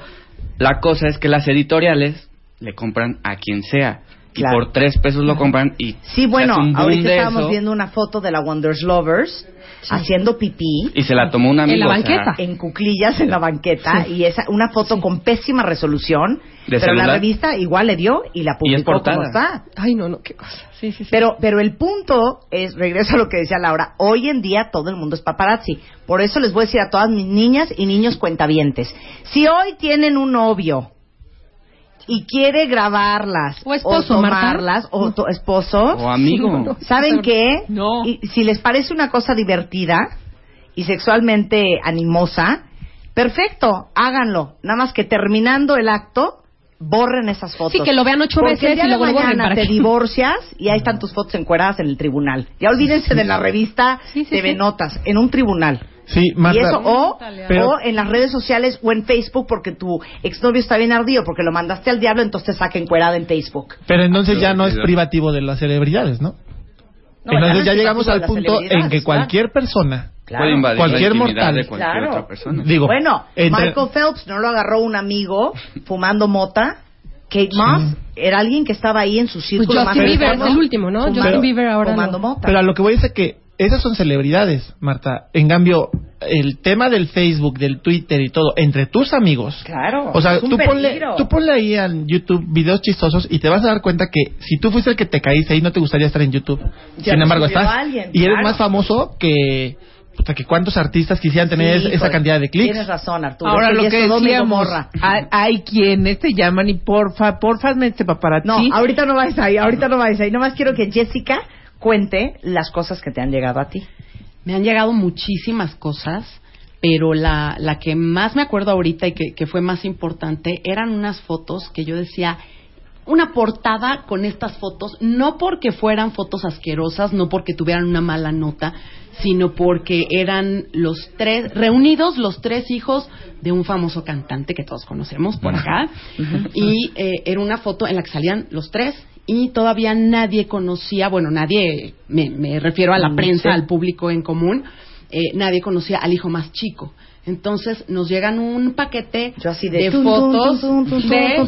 La cosa es que las editoriales le compran a quien sea. Claro. Y por tres pesos lo compran y Sí, se bueno, hace un boom ahorita estábamos eso, viendo una foto de la Wonders Lovers haciendo pipí y se la tomó un amigo. En la o sea, banqueta. en cuclillas en la banqueta y esa una foto con pésima resolución, De pero la revista igual le dio y la Y es publicó como está. Ay, no, no, qué cosa. Sí, sí, sí. Pero, pero el punto es, regreso a lo que decía Laura, hoy en día todo el mundo es paparazzi. Por eso les voy a decir a todas mis niñas y niños cuentavientes, si hoy tienen un novio y quiere grabarlas O esposo, tomarlas, o to- esposo, O amigo. ¿saben qué? No. Y si les parece una cosa divertida y sexualmente animosa, perfecto, háganlo. Nada más que terminando el acto, borren esas fotos. Sí, que lo vean ocho Porque veces el día y de luego lo borren mañana para te que- divorcias y ahí están tus fotos encueradas en el tribunal. Ya olvídense de la revista Sí, sí, TV sí. Notas, en un tribunal. Sí, Y Marta. eso, o, Pero- o en las redes sociales o en Facebook porque tu exnovio está bien ardido porque lo mandaste al diablo, entonces te saca encuerada en Facebook. Pero entonces ya no es privativo de las celebridades, ¿no? No, ya no entonces es ya llegamos al punto en que cualquier persona, Puede invadir Cualquier la mortal. de cualquier Claro. otra persona. digo, Bueno, entre- Michael Phelps no lo agarró un amigo fumando mota. Kate Moss era alguien que estaba ahí en su Pues círculo más Justin Bieber es el último, ¿no? fumando- Justin Bieber ahora fumando no. mota. Pero a lo que voy es a que esas son celebridades, Marta. En cambio, el tema del Facebook, del Twitter y todo, entre tus amigos. Claro. O sea, es un tú ponle, tú ponle ahí en YouTube videos chistosos y te vas a dar cuenta que si tú fuiste el que te caíste ahí, no te gustaría estar en YouTube. Ya Sin embargo, estás. alguien, y eres claro. más famoso que. puta, que cuántos artistas quisieran tener Sí, esa cantidad de clics. Tienes razón, Arturo. Ahora lo que es Sodoma y decíamos, Gomorra. hay, hay quienes te llaman y porfa, porfa, hazme este paparazzi. No, ahorita no vais ahí, ahorita no vais ahí. Nomás quiero que Jessica cuente las cosas que te han llegado a ti. Me han llegado muchísimas cosas, pero la, la que más me acuerdo ahorita y que, que fue más importante eran unas fotos que yo decía, una portada con estas fotos, no porque fueran fotos asquerosas, no porque tuvieran una mala nota, sino porque eran los tres, reunidos los tres hijos de un famoso cantante que todos conocemos por acá. Y eh, era una foto en la que salían los tres y todavía nadie conocía, bueno, nadie, me, me refiero a la Mm, prensa, sí. al público en común, eh, nadie conocía al hijo más chico. Entonces nos llegan un paquete Yo así de, fotos de, tun,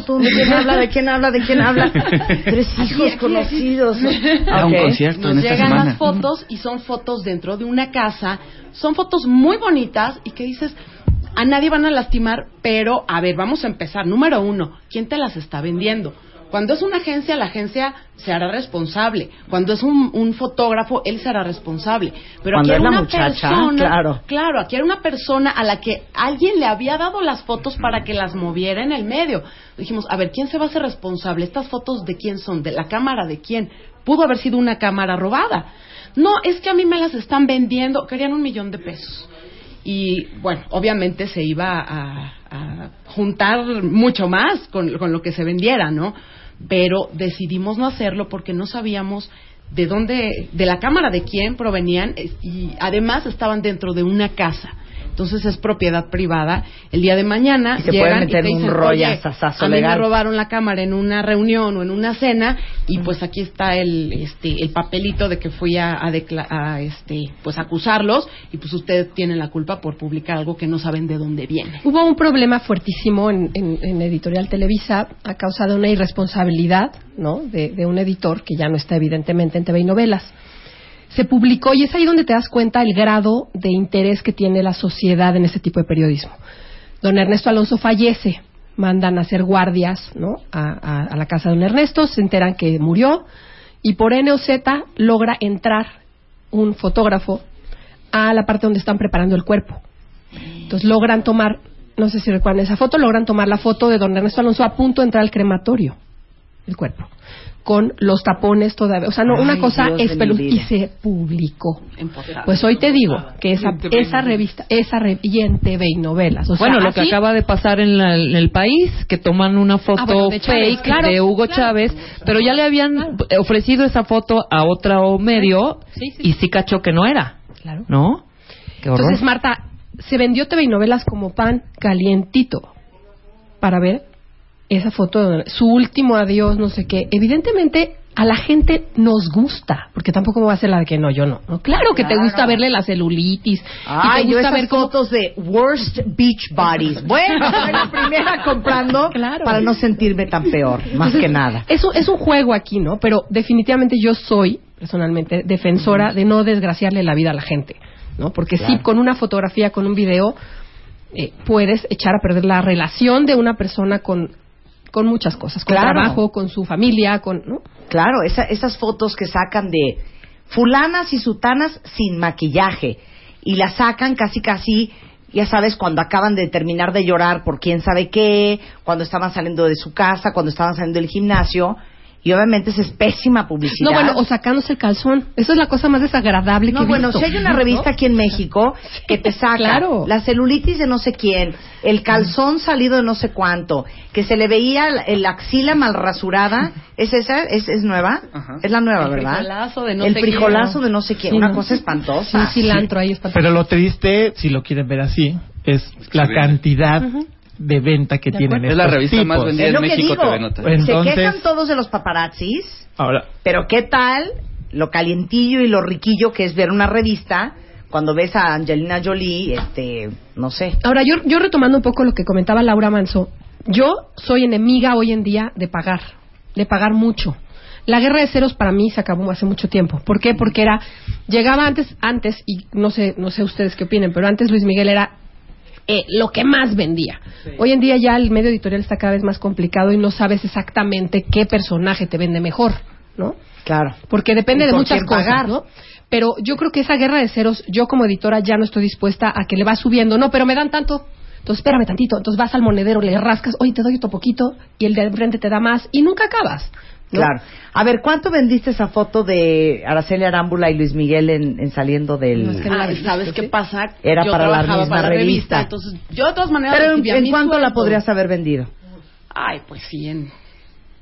tun, ¿De quién habla? ¿De quién habla? ¿De quién habla? Tres hijos conocidos. Un concierto nos en esta llegan semana. las fotos y son fotos dentro de una casa. Son fotos muy bonitas y que dices, a nadie van a lastimar, pero a ver, vamos a empezar. Número uno, ¿quién te las está vendiendo? Cuando es una agencia, la agencia se hará responsable. Cuando es un, un fotógrafo, él se hará responsable. Pero Cuando aquí era una muchacha, persona, claro. claro, aquí era una persona a la que alguien le había dado las fotos para que las moviera en el medio. Dijimos, a ver, ¿quién se va a hacer responsable? ¿Estas fotos de quién son? ¿De la cámara de quién? Pudo haber sido una cámara robada. No, es que a mí me las están vendiendo. Querían un millón de pesos. Y bueno, obviamente se iba a, a juntar mucho más con, con lo que se vendiera, ¿no? Pero decidimos no hacerlo porque no sabíamos de dónde, de la cámara de quién provenían es- y además estaban dentro de una casa. Entonces es propiedad privada. El día de mañana Y se llegan puede meter y te un dicen, rollazazazo "Oye, a mí legal". me robaron la cámara en una reunión o en una cena y pues aquí está el este el papelito de que fui a, a decla- a, este pues acusarlos y pues ustedes tienen la culpa por publicar algo que no saben de dónde viene. Hubo un problema fuertísimo en, en- en Editorial Televisa a causa de una irresponsabilidad ¿no? de, de un editor que ya no está evidentemente en TV y novelas. Se publicó y es ahí donde te das cuenta el grado de interés que tiene la sociedad en este tipo de periodismo. Don Ernesto Alonso fallece, mandan a hacer guardias ¿no? a, a- a la casa de don Ernesto, se enteran que murió y por N o Z logra entrar un fotógrafo a la parte donde están preparando el cuerpo. Entonces logran tomar, no sé si recuerdan esa foto, logran tomar la foto de don Ernesto Alonso a punto de entrar al crematorio. el cuerpo. Con los tapones todavía. O sea, no, una cosa espeluznante. Y se publicó. Pues hoy te digo que esa, esa revista, esa re- y en TV y novelas. O sea, bueno, lo que acaba de pasar en, la- en el país, que toman una foto Ah, bueno, de Chávez, fake claro, de Hugo claro. Chávez, pero ya le habían ofrecido esa foto a otro medio Sí, sí, y sí cachó que no era, Claro. ¿no? Qué horror. Entonces, Marta, se vendió TV y novelas como pan calientito para ver esa foto, de su último adiós, no sé qué. Evidentemente, a la gente nos gusta, porque tampoco va a hacer la de que no, yo no. ¿no? Claro que te Claro. gusta verle la celulitis. Ay, y te yo gusta esas ver cómo... fotos de worst beach bodies. Bueno, la primera comprando Claro. para no sentirme tan peor, más Entonces, que nada. Es un, es un juego aquí, ¿no? Pero definitivamente yo soy, personalmente, defensora de no desgraciarle la vida a la gente, ¿no? Porque sí, con una fotografía, con un video, eh, puedes echar a perder la relación de una persona con, con muchas cosas, con Claro. trabajo, con su familia, con, ¿no? Claro, esa- esas fotos que sacan de fulanas y sutanas sin maquillaje y las sacan casi casi, ya sabes, cuando acaban de terminar de llorar por quién sabe qué, cuando estaban saliendo de su casa, cuando estaban saliendo del gimnasio y obviamente esa es pésima publicidad. No, bueno, o sacándose el calzón. Eso es la cosa más desagradable No, que he bueno, visto. si hay una revista aquí en México que te saca claro. la celulitis de no sé quién, el calzón salido de no sé cuánto, que se le veía la, el axila mal rasurada, ¿es esa? ¿Es, es nueva? Ajá. Es la nueva, El ¿verdad? frijolazo de no el sé frijolazo quién. de no sé quién, Sí, una ¿no? cosa espantosa. Sí, cilantro ahí está. Pero lo triste, si lo quieren ver así, es la cantidad de venta que De tienen. Es la revista más vendida en lo que México, digo. TV. Bueno. Se Entonces- quejan todos de los paparazzis, Ahora, pero ¿qué tal lo calientillo y lo riquillo que es ver una revista cuando ves a Angelina Jolie, este, no sé. Ahora, yo, yo retomando un poco lo que comentaba Laura Manso, yo soy enemiga hoy en día de pagar, de pagar mucho. La guerra de ceros para mí se acabó hace mucho tiempo. ¿Por qué? Porque era, llegaba antes, antes, y no sé, no sé ustedes qué opinen, pero antes Luis Miguel era eh, lo que más vendía. Hoy en día ya el medio editorial está cada vez más complicado y no sabes exactamente qué personaje te vende mejor, ¿no? Claro. porque depende de muchas cosas, pagar. ¿no? Pero yo creo que esa guerra de ceros, yo como editora ya no estoy dispuesta a que le va subiendo, no, pero me dan tanto, entonces espérame tantito, entonces vas al monedero, le rascas, oye, te doy otro poquito, y el de enfrente te da más, y nunca acabas. ¿No? Claro. A ver, ¿cuánto vendiste esa foto de Araceli Arámbula y Luis Miguel en, en saliendo del... No, es que no la Ah, ¿Sabes ¿sí? qué pasa? Era yo para la misma para revista. Entonces, yo de todas maneras Pero ¿en, en cuánto la sueldo. podrías haber vendido? Ay, pues sí, en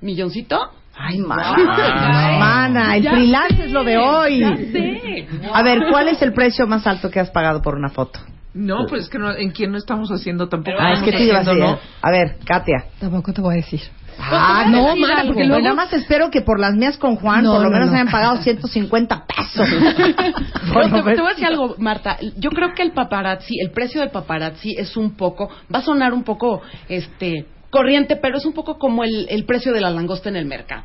milloncito. Ay, mana. Mana, el Ya freelance sé, es lo de hoy. ya sé. A ver, ¿cuál es el precio más alto que has pagado por una foto? No, pues es que no, en quién no estamos haciendo tampoco. Ah, es que a haciendo, decir. A ver, Katia. Tampoco te voy a decir. Ah, a no, mana, porque luego... nada más espero que por las mías con Juan No, por lo no, menos no. hayan pagado 150 pesos. No, Bueno, te, pues- te voy a decir algo, Marta. Yo creo que el paparazzi, el precio del paparazzi es un poco, va a sonar un poco, este, corriente, pero es un poco como el, el precio de la langosta en el mercado.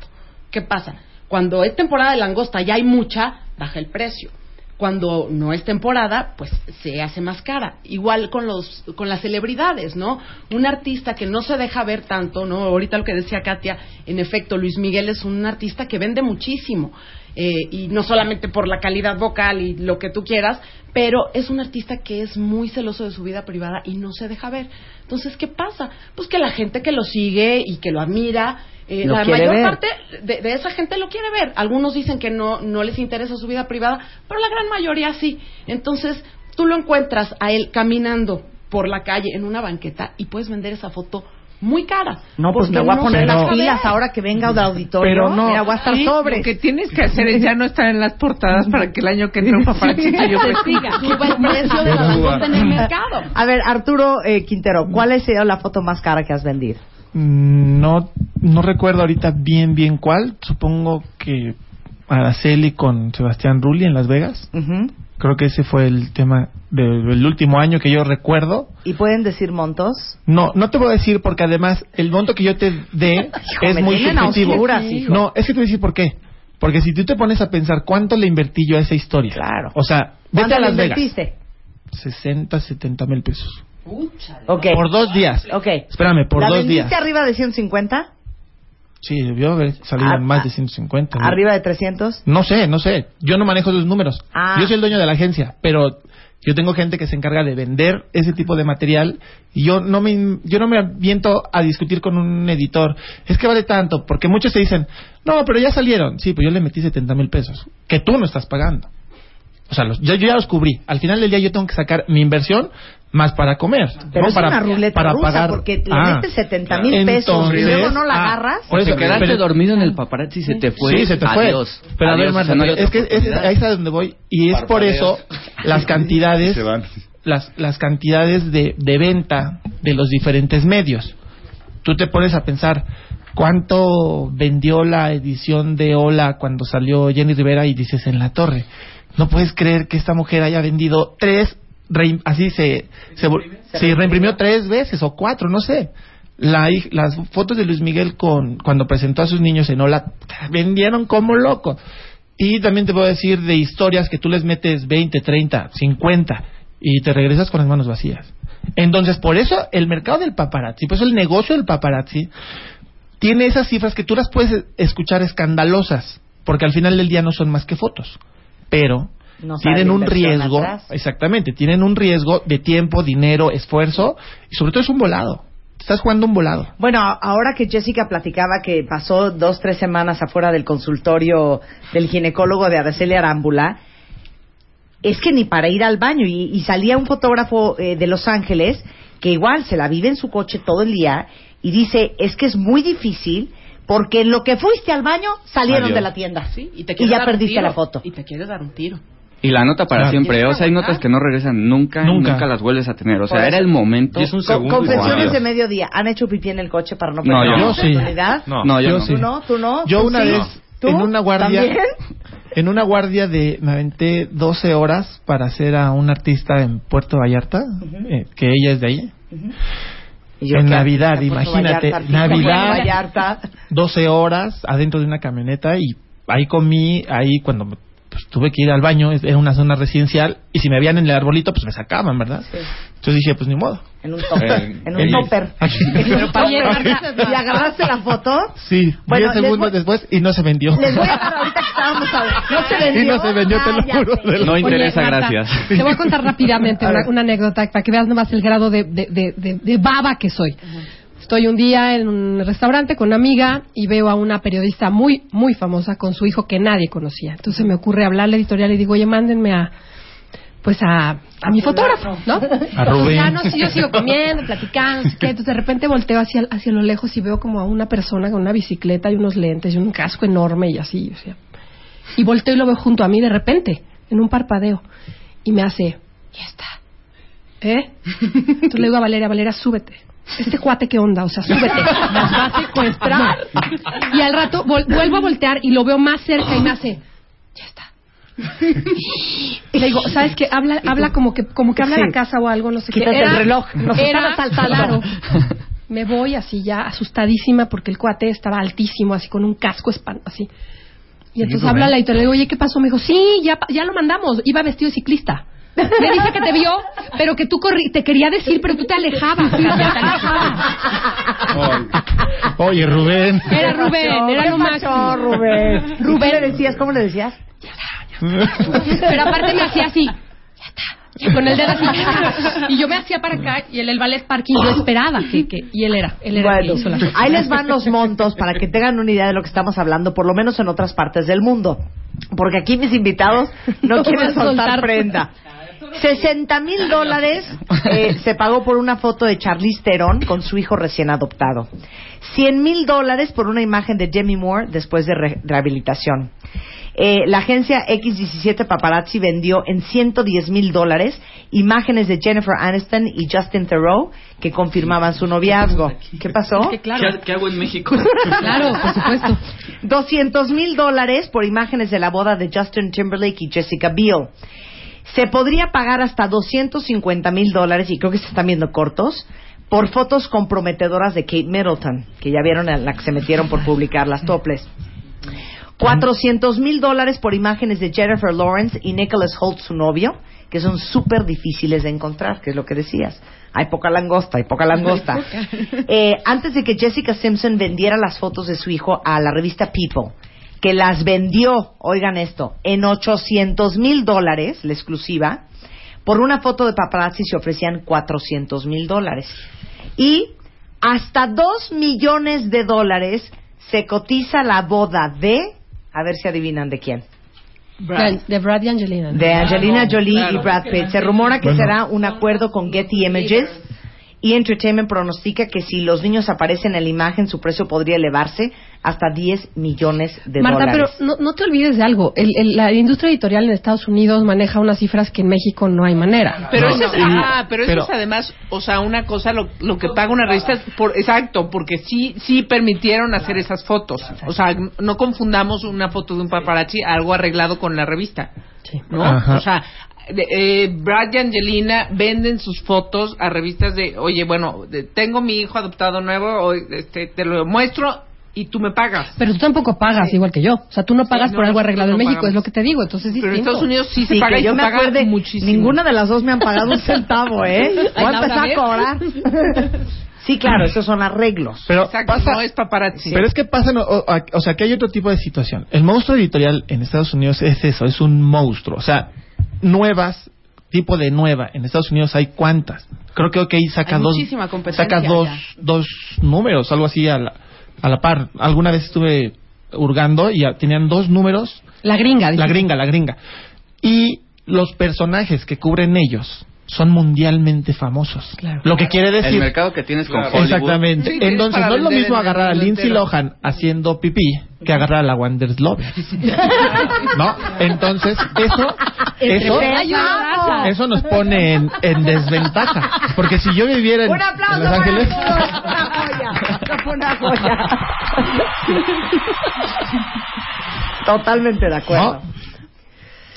¿Qué pasa? Cuando es temporada de langosta y hay mucha, baja el precio. Cuando no es temporada, pues se hace más cara. Igual con los con las celebridades, ¿no? Un artista que no se deja ver tanto, ¿no? Ahorita lo que decía Katia, en efecto, Luis Miguel es un artista que vende muchísimo. Eh, y no solamente por la calidad vocal y lo que tú quieras, pero es un artista que es muy celoso de su vida privada y no se deja ver. Entonces, ¿qué pasa? Pues que la gente que lo sigue y que lo admira, eh, la mayor ver. parte de, de esa gente lo quiere ver. Algunos dicen que no, no les interesa su vida privada, pero la gran mayoría sí. Entonces, tú lo encuentras a él caminando por la calle en una banqueta y puedes vender esa foto muy cara. No, pues me voy a poner las pilas ahora que venga de auditorio. Pero no. Mira, voy a estar Sí, sobre. Lo que tienes que hacer es ya no estar en las portadas para que el año que entra un paparachito yo suba el precio de la en el mercado. A ver, Arturo eh, Quintero, ¿cuál ha sido la foto más cara que has vendido? Mm, No, no recuerdo ahorita bien, bien cuál. Supongo que Araceli con Sebastián Rulli en Las Vegas. Ujú. Creo que ese fue el tema del último año que yo recuerdo. ¿Y pueden decir montos? No, no te voy a decir porque además el monto que yo te dé es muy subjetivo. oscuras. No, es que te voy a decir por qué. Porque si tú te pones a pensar cuánto le invertí yo a esa historia. Claro. O sea, vete ¿Cuánto a Las Vegas. invertiste? 60, 70 mil pesos. Ok. Por dos días. Ok. Espérame, por ¿La dos días. arriba de 150? Sí, debió haber salido Ah, en más ah, de 150. ¿no? ¿Arriba de 300? No sé, no sé. Yo no manejo esos números. Ah. Yo soy el dueño de la agencia, pero yo tengo gente que se encarga de vender ese tipo de material y yo no me yo no me aviento a discutir con un editor. Es que vale tanto, porque muchos te dicen, no, pero ya salieron. Sí, pues yo le metí 70 mil pesos, que tú no estás pagando. O sea, los- yo, yo ya los cubrí. Al final del día yo tengo que sacar mi inversión más para comer. Pero ¿no? es para, una ruleta para rusa pagar. porque le Ah. metes 70 mil pesos y luego no la ah, agarras. por eso, te quedaste pero- dormido en el paparazzi y se te fue. Sí, se te Adiós. fue. Pero a ver, Adiós, Marta, o sea, no hay es que es, ahí es a donde voy. Y es por eso las cantidades, Se van. las, las cantidades de, de venta de los diferentes medios. Tú te pones a pensar cuánto vendió la edición de Hola cuando salió Jenny Rivera y dices en la torre. No puedes creer que esta mujer haya vendido tres, reim- así se, se, reimprimió tres veces o cuatro, no sé. La, las fotos de Luis Miguel con cuando presentó a sus niños en Hola vendieron como loco. Y también te puedo decir de historias que tú les metes 20, 30, 50 y te regresas con las manos vacías. Entonces, por eso el mercado del paparazzi, por eso el negocio del paparazzi tiene esas cifras que tú las puedes escuchar escandalosas, porque al final del día no son más que fotos, pero No tienen un riesgo, atrás. exactamente, tienen un riesgo de tiempo, dinero, esfuerzo y sobre todo es un volado. Estás jugando un volado. Bueno, ahora que Jessica platicaba que pasó dos, tres semanas afuera del consultorio del ginecólogo de Araceli Arámbula, es que ni para ir al baño. Y, y salía un fotógrafo eh, de Los Ángeles que igual se la vive en su coche todo el día y dice, es que es muy difícil porque en lo que fuiste al baño salieron Adiós. de la tienda. Sí, y te y quieres ya perdiste tiro. la foto. Y te quieres dar un tiro. Y la nota para Claro. siempre. O sea, hay notas que no regresan nunca, Nunca. nunca, las vuelves a tener. O sea, era el momento. Y es un segundo. confesiones adiós. de mediodía. ¿Han hecho pipí en el coche para no No, perder yo la no. Sí. oportunidad? No. No, yo, Yo no. sí. ¿Tú no? ¿Tú no? Yo ¿Tú una sí? vez ¿Tú? en una guardia ¿También? en una guardia de me aventé 12 horas para hacer a un artista en Puerto Vallarta, eh, que ella es de ahí. Y yo En Navidad, imagínate, Vallarta, Navidad. Vallarta. 12 horas adentro de una camioneta y ahí comí, ahí cuando me- pues, tuve que ir al baño, es- era una zona residencial, y si me veían en el arbolito, pues me sacaban, ¿verdad? Entonces dije, pues ni modo. En un topper. En un topper. ¿Y agarraste la foto? Sí, Bueno, 10 les segundos voy- después y no se vendió. Les voy a dar ahorita que estábamos hablando. ¿No se vendió? Y no se vendió, te lo Ah, juro, te lo- No interesa, Oye, Marta, gracias. Te voy a contar rápidamente A una, ver. una anécdota para que veas nomás el grado de, de, de, de- de baba que soy. Estoy un día en un restaurante con una amiga y veo a una periodista muy, muy famosa con su hijo que nadie conocía. Entonces me ocurre hablarle a la editorial y digo, oye, mándenme a, pues a, a mi fotógrafo, ¿no? A Rubén. Ya, no, si yo sigo comiendo, platicando, no sé qué. Entonces de repente volteo hacia, hacia lo lejos y veo como a una persona con una bicicleta y unos lentes y un casco enorme y así, o sea. Y volteo y lo veo junto a mí de repente, en un parpadeo. Y me hace, ya está. ¿Eh? Entonces le digo a Valeria, Valeria, súbete. Este cuate, ¿qué onda? O sea, súbete. Las va a secuestrar. Y al rato vuelvo a voltear y lo veo más cerca y me hace, ya está. Y le digo, ¿sabes qué? Habla, habla como que, como que habla Sí. la casa o algo, no sé Quítate qué. el reloj, nos era, claro. Me voy así ya asustadísima porque el cuate estaba altísimo, así con un casco espan así. Y entonces habla la editorial, le digo, oye, ¿qué pasó? Me dijo, sí, ya, ya lo mandamos, iba vestido de ciclista. Me dice que te vio, pero que tú corri te quería decir, pero tú te alejabas. Katia, te alejabas. Oye, Rubén. Era Rubén, era lo ¿Qué pasó, máximo. Rubén? Rubén. ¿Qué le decías? ¿Cómo le decías? Pero aparte me hacía así, ya está. Y con el dedo así. Y yo me hacía para acá y en el ballet parking yo esperaba que, que y él era, él era el Bueno, que hizo la ahí les van los montos para que tengan una idea de lo que estamos hablando, por lo menos en otras partes del mundo. Porque aquí mis invitados no, No quieren soltar. prenda. 60 mil dólares eh, se pagó por una foto de Charlize Theron con su hijo recién adoptado. 100 mil dólares por una imagen de Demi Moore después de re- rehabilitación. Eh, la agencia X17 Paparazzi vendió en 110 mil dólares imágenes de Jennifer Aniston y Justin Theroux que confirmaban su noviazgo. ¿Qué pasó? Claro, ¿Qué, qué hago en México? claro, por supuesto. 200 mil dólares por imágenes de la boda de Justin Timberlake y Jessica Biel. Se podría pagar hasta 250 mil dólares, y creo que se están viendo cortos, por fotos comprometedoras de Kate Middleton, que ya vieron en la que se metieron por publicar las toples. 400 mil dólares por imágenes de Jennifer Lawrence y Nicholas Holt, su novio, que son súper difíciles de encontrar, que es lo que decías. Hay poca langosta, hay poca langosta. Eh, antes de que Jessica Simpson vendiera las fotos de su hijo a la revista People, que las vendió, oigan esto, en 800 mil dólares, la exclusiva, por una foto de paparazzi se ofrecían 400 mil dólares. Y hasta 2 millones de dólares se cotiza la boda de, a ver si adivinan de quién. De, de Brad y Angelina. ¿no? De Angelina Claro, Jolie claro. y Brad Pitt. Se rumora que Bueno. será un acuerdo con Getty Images y Entertainment pronostica que si los niños aparecen en la imagen su precio podría elevarse hasta 10 millones de Marta, dólares. pero no, no te olvides de algo. El- el- la industria editorial en Estados Unidos maneja unas cifras que en México no hay manera. Pero No, eso es, ah, pero, pero- eso es además, o sea, una cosa lo, lo que paga una revista, es por, exacto, porque sí sí permitieron hacer esas fotos. O sea, no confundamos una foto de un paparazzi algo arreglado con la revista, ¿no? Ajá. O sea, eh, Brad y Angelina venden sus fotos a revistas de, oye, bueno, de- tengo mi hijo adoptado nuevo, o, este, te lo muestro y tú me pagas. Pero tú tampoco pagas igual que yo. O sea, tú no pagas no, por algo arreglado no en México, pagamos. es lo que te digo. Entonces es Pero en. Estados Unidos sí se Sí, paga y yo se me paga acuerde, muchísimo. ninguna de las dos me han pagado un centavo, ¿eh? Voy a empezar a cobrar. Sí, claro, esos son arreglos. Pero Exacto, pasa, no es paparazzi. Pero es que pasa, o, o- o sea, que hay otro tipo de situación. El monstruo editorial en Estados Unidos es eso, es un monstruo. O sea, nuevas, tipo de nueva. En Estados Unidos hay cuántas. Creo que OK saca Hay dos, muchísima competencia saca dos, dos números, algo así a la, a la par. Alguna vez estuve hurgando y tenían dos números. La gringa. La gringa, la gringa. Y los personajes que cubren ellos son mundialmente famosos. Claro. Lo que quiere decir El mercado que tienes con Claro. Hollywood. Exactamente. Sí, Entonces, no es lo mismo agarrar a Lindsay entero. Lohan haciendo pipí que agarrar a la Wonders Love. ¿No? Entonces, eso, eso, eso nos pone en, en desventaja. Porque si yo viviera en, Un aplauso en Los Ángeles. Una joya. Una joya. Totalmente de acuerdo. ¿no?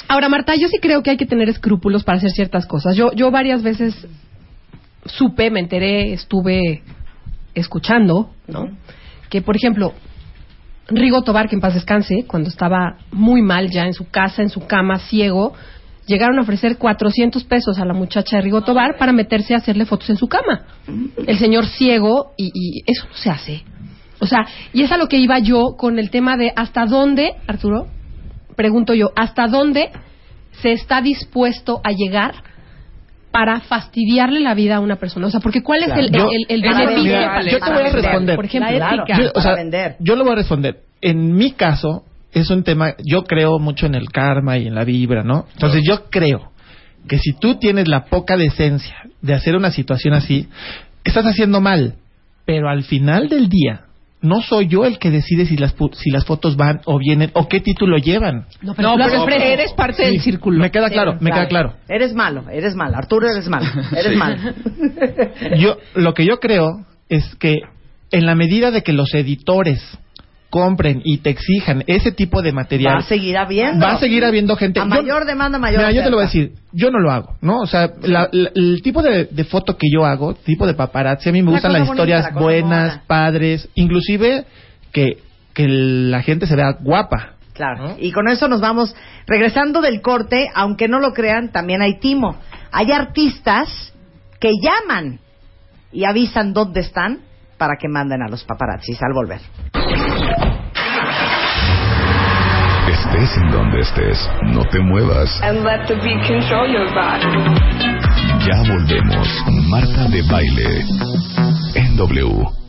Ahora, Marta, yo sí creo que hay que tener escrúpulos para hacer ciertas cosas. Yo, yo varias veces supe, me enteré, estuve escuchando, ¿no? Que, por ejemplo, Rigo Tobar, que en paz descanse, cuando estaba muy mal ya en su casa, en su cama, ciego, llegaron a ofrecer 400 pesos a la muchacha de Rigo Tobar para meterse a hacerle fotos en su cama. El señor ciego, y, y eso no se hace. O sea, y es a lo que iba yo con el tema de hasta dónde, Arturo, pregunto yo, ¿hasta dónde se está dispuesto a llegar para fastidiarle la vida a una persona? O sea, porque ¿cuál es el, Yo- el, el beneficio? vale, yo te voy a responder. Por ejemplo, Claro. Yo, o sea, para vender. yo lo voy a responder. En mi caso, es un tema, yo creo mucho en el karma y en la vibra, ¿no? Entonces yo creo que si tú tienes la poca decencia de hacer una situación así, estás haciendo mal. Pero al final del día, no soy yo el que decide si las, pu- si las fotos van o vienen o qué título llevan. No, No, pero ofreces. eres parte del círculo. Me queda claro, me queda claro. Eres malo, eres malo. Arturo, eres malo. Eres Sí. malo. Yo, lo que yo creo es que en la medida de que los editores compren y te exijan ese tipo de material, Va a seguir habiendo. va a seguir habiendo gente. A Yo- mayor demanda, mayor Mira, yo te lo voy a decir, yo no lo hago, ¿no? O sea, la- la- el tipo de, de foto que yo hago, tipo de paparazzi, a mí me La gustan las bonita, historias la buenas, padres, inclusive que, que la gente se vea guapa. Claro. Y con eso nos vamos regresando del corte, aunque no lo crean, también hay timo. Hay artistas que llaman y avisan dónde están para que manden a los paparazzis al volver. Estés en donde estés, no te muevas. And let the beat control your body. Ya volvemos. Marta de baile. En W.